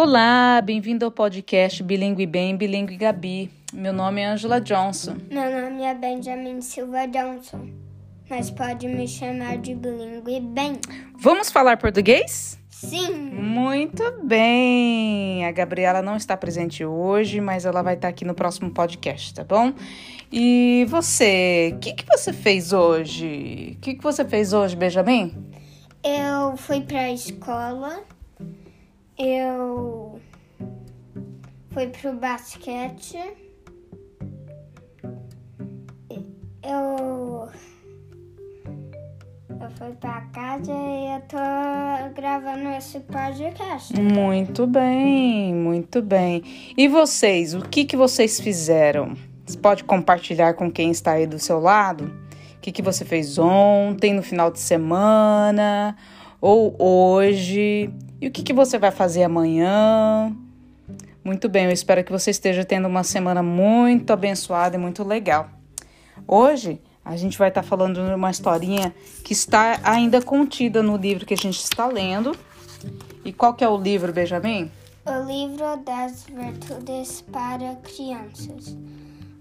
Olá, bem-vindo ao podcast Bilingue Bem, Bilingue Gabi. Meu nome é Angela Johnson. Meu nome é Benjamin Silva Johnson, mas pode me chamar de Bilingue Bem. Vamos falar português? Sim! Muito bem! A Gabriela não está presente hoje, mas ela vai estar aqui no próximo podcast, tá bom? E você, o que, que você fez hoje? O que, que você fez hoje, Benjamin? Eu fui para a escola, eu fui pro basquete, eu, eu fui para casa e eu tô gravando esse podcast. Muito bem, muito bem. E vocês, o que, que vocês fizeram? Você pode compartilhar com quem está aí do seu lado? O que, que você fez ontem, no final de semana ou hoje? E o que, que você vai fazer amanhã? Muito bem, eu espero que você esteja tendo uma semana muito abençoada e muito legal. Hoje a gente vai estar falando de uma historinha que está ainda contida no livro que a gente está lendo. E qual que é o livro, Benjamin? O livro das virtudes para crianças,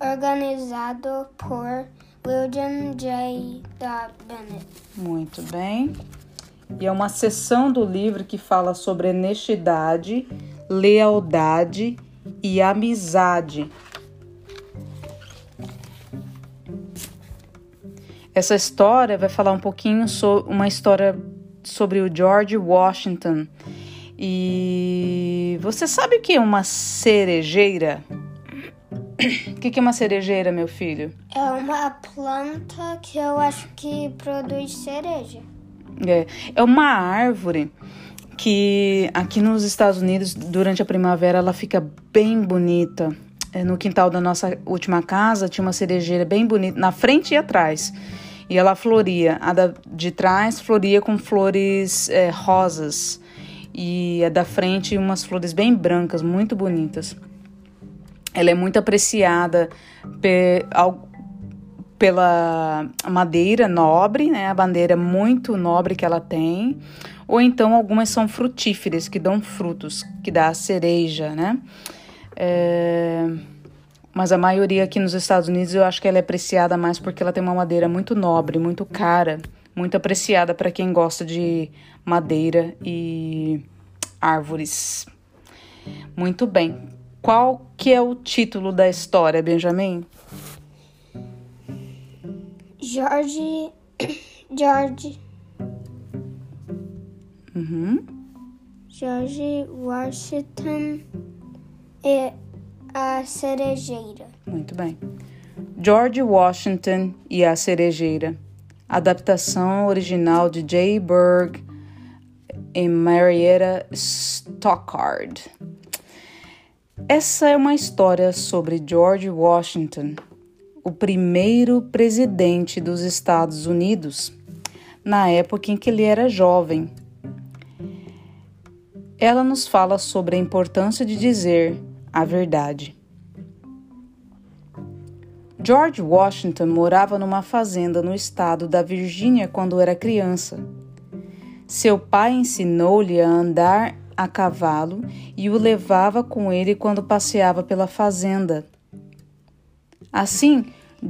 organizado por William J. Bennett. Muito bem. E é uma seção do livro que fala sobre honestidade, lealdade e amizade. Essa história vai falar um pouquinho sobre uma história sobre o George Washington. E você sabe o que é uma cerejeira? O que é uma cerejeira, meu filho? É uma planta que eu acho que produz cereja. É, é uma árvore que aqui nos Estados Unidos, durante a primavera, ela fica bem bonita. É, no quintal da nossa última casa tinha uma cerejeira bem bonita, na frente e atrás. E ela floria. A da, de trás floria com flores é, rosas. E a da frente, umas flores bem brancas, muito bonitas. Ela é muito apreciada pe, ao, pela madeira nobre, né? A bandeira muito nobre que ela tem. Ou então algumas são frutíferas, que dão frutos, que dá a cereja, né? É, mas a maioria aqui nos Estados Unidos eu acho que ela é apreciada mais porque ela tem uma madeira muito nobre, muito cara, muito apreciada para quem gosta de madeira e árvores. Muito bem. Qual que é o título da história, Benjamin? George. George. Uhum. George Washington e a cerejeira. Muito bem. George Washington e a cerejeira. Adaptação original de J. Berg e Marietta Stockard. Essa é uma história sobre George Washington, o primeiro presidente dos Estados Unidos, na época em que ele era jovem. Ela nos fala sobre a importância de dizer a verdade. George Washington morava numa fazenda no estado da Virgínia quando era criança. Seu pai ensinou-lhe a andar a cavalo e o levava com ele quando passeava pela fazenda. Assim,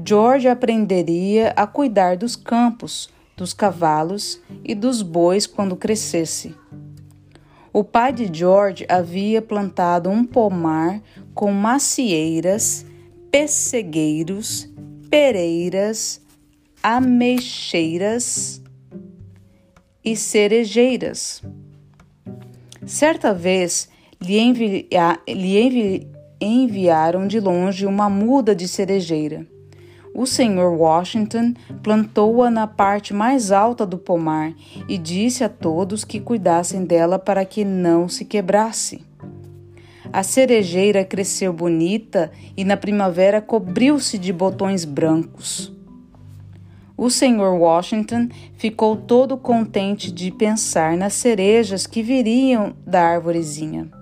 George aprenderia a cuidar dos campos, dos cavalos e dos bois quando crescesse. O pai de George havia plantado um pomar com macieiras, pessegueiros, pereiras, ameixeiras e cerejeiras. Certa vez lhe, envia, lhe envi, enviaram de longe uma muda de cerejeira. O senhor Washington plantou-a na parte mais alta do pomar e disse a todos que cuidassem dela para que não se quebrasse. A cerejeira cresceu bonita e na primavera cobriu-se de botões brancos. O senhor Washington ficou todo contente de pensar nas cerejas que viriam da árvorezinha.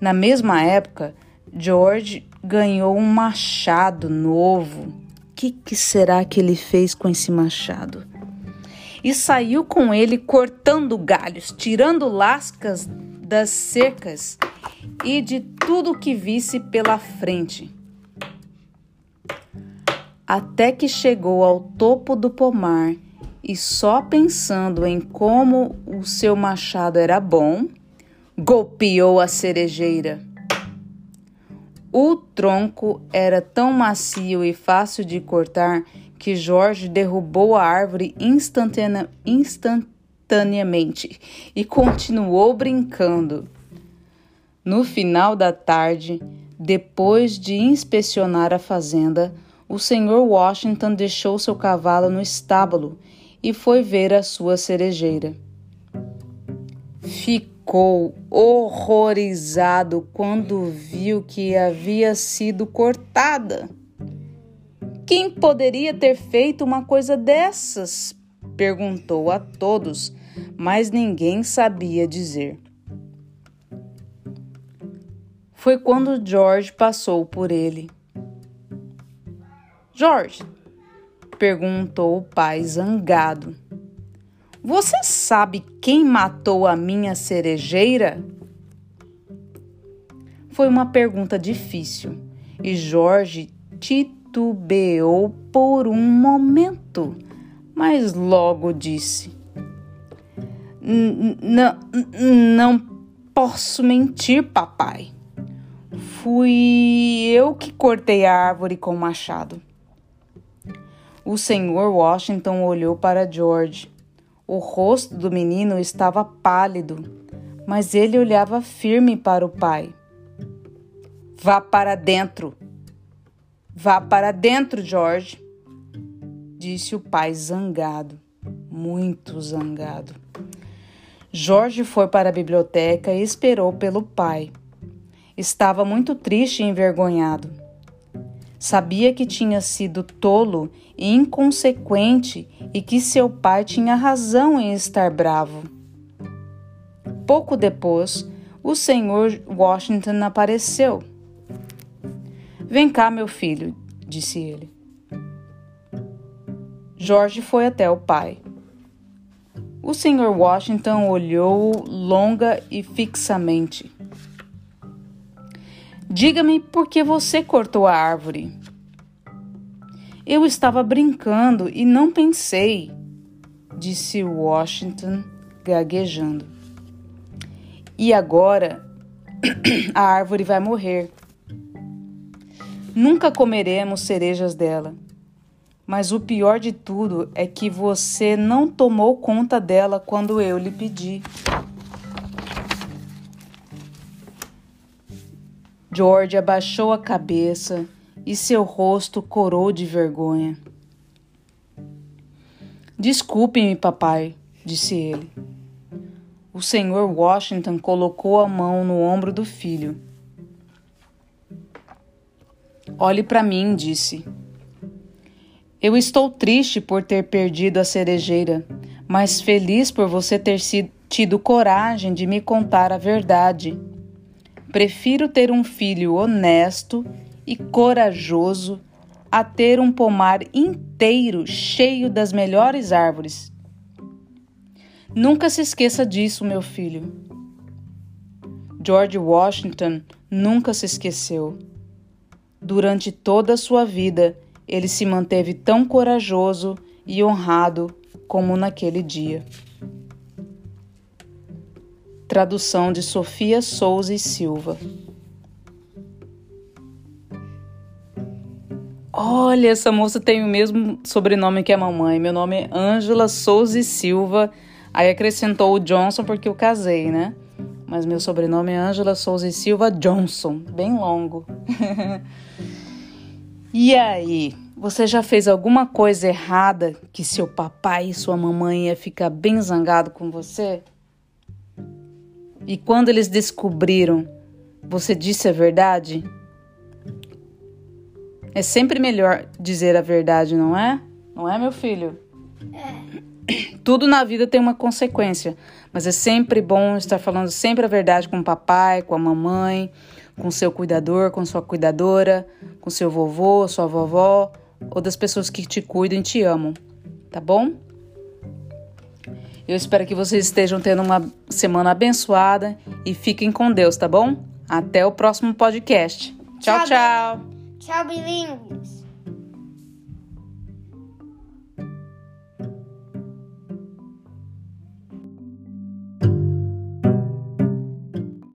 Na mesma época, George ganhou um machado novo. O que, que será que ele fez com esse machado? E saiu com ele cortando galhos, tirando lascas das cercas e de tudo que visse pela frente. Até que chegou ao topo do pomar e só pensando em como o seu machado era bom, golpeou a cerejeira. O tronco era tão macio e fácil de cortar que Jorge derrubou a árvore instantane instantaneamente e continuou brincando. No final da tarde, depois de inspecionar a fazenda, o senhor Washington deixou seu cavalo no estábulo e foi ver a sua cerejeira. Ficou horrorizado quando viu que havia sido cortada. Quem poderia ter feito uma coisa dessas? perguntou a todos, mas ninguém sabia dizer. Foi quando George passou por ele. George, perguntou o pai zangado. Você sabe quem matou a minha cerejeira? Foi uma pergunta difícil e Jorge titubeou por um momento, mas logo disse: Não posso mentir, papai. Fui eu que cortei a árvore com o machado. O senhor Washington olhou para George. O rosto do menino estava pálido, mas ele olhava firme para o pai. Vá para dentro. Vá para dentro, George, disse o pai zangado, muito zangado. Jorge foi para a biblioteca e esperou pelo pai. Estava muito triste e envergonhado. Sabia que tinha sido tolo e inconsequente e que seu pai tinha razão em estar bravo. Pouco depois, o senhor Washington apareceu. Vem cá, meu filho, disse ele. Jorge foi até o pai. O senhor Washington olhou longa e fixamente. Diga-me por que você cortou a árvore. Eu estava brincando e não pensei, disse Washington, gaguejando. E agora a árvore vai morrer. Nunca comeremos cerejas dela. Mas o pior de tudo é que você não tomou conta dela quando eu lhe pedi. George abaixou a cabeça e seu rosto corou de vergonha. Desculpe-me, papai, disse ele. O senhor Washington colocou a mão no ombro do filho. Olhe para mim, disse. Eu estou triste por ter perdido a cerejeira, mas feliz por você ter tido coragem de me contar a verdade. Prefiro ter um filho honesto e corajoso a ter um pomar inteiro cheio das melhores árvores. Nunca se esqueça disso, meu filho. George Washington nunca se esqueceu. Durante toda a sua vida, ele se manteve tão corajoso e honrado como naquele dia. Tradução de Sofia Souza e Silva. Olha, essa moça tem o mesmo sobrenome que a mamãe. Meu nome é Ângela Souza e Silva. Aí acrescentou o Johnson porque eu casei, né? Mas meu sobrenome é Ângela Souza e Silva Johnson, bem longo. e aí, você já fez alguma coisa errada que seu papai e sua mamãe ia ficar bem zangado com você? E quando eles descobriram, você disse a verdade? É sempre melhor dizer a verdade, não é? Não é, meu filho? É. Tudo na vida tem uma consequência, mas é sempre bom estar falando sempre a verdade com o papai, com a mamãe, com seu cuidador, com sua cuidadora, com seu vovô, sua vovó ou das pessoas que te cuidam e te amam, tá bom? Eu espero que vocês estejam tendo uma semana abençoada e fiquem com Deus, tá bom? Até o próximo podcast. Tchau, tchau. Tchau, Chubby Ling.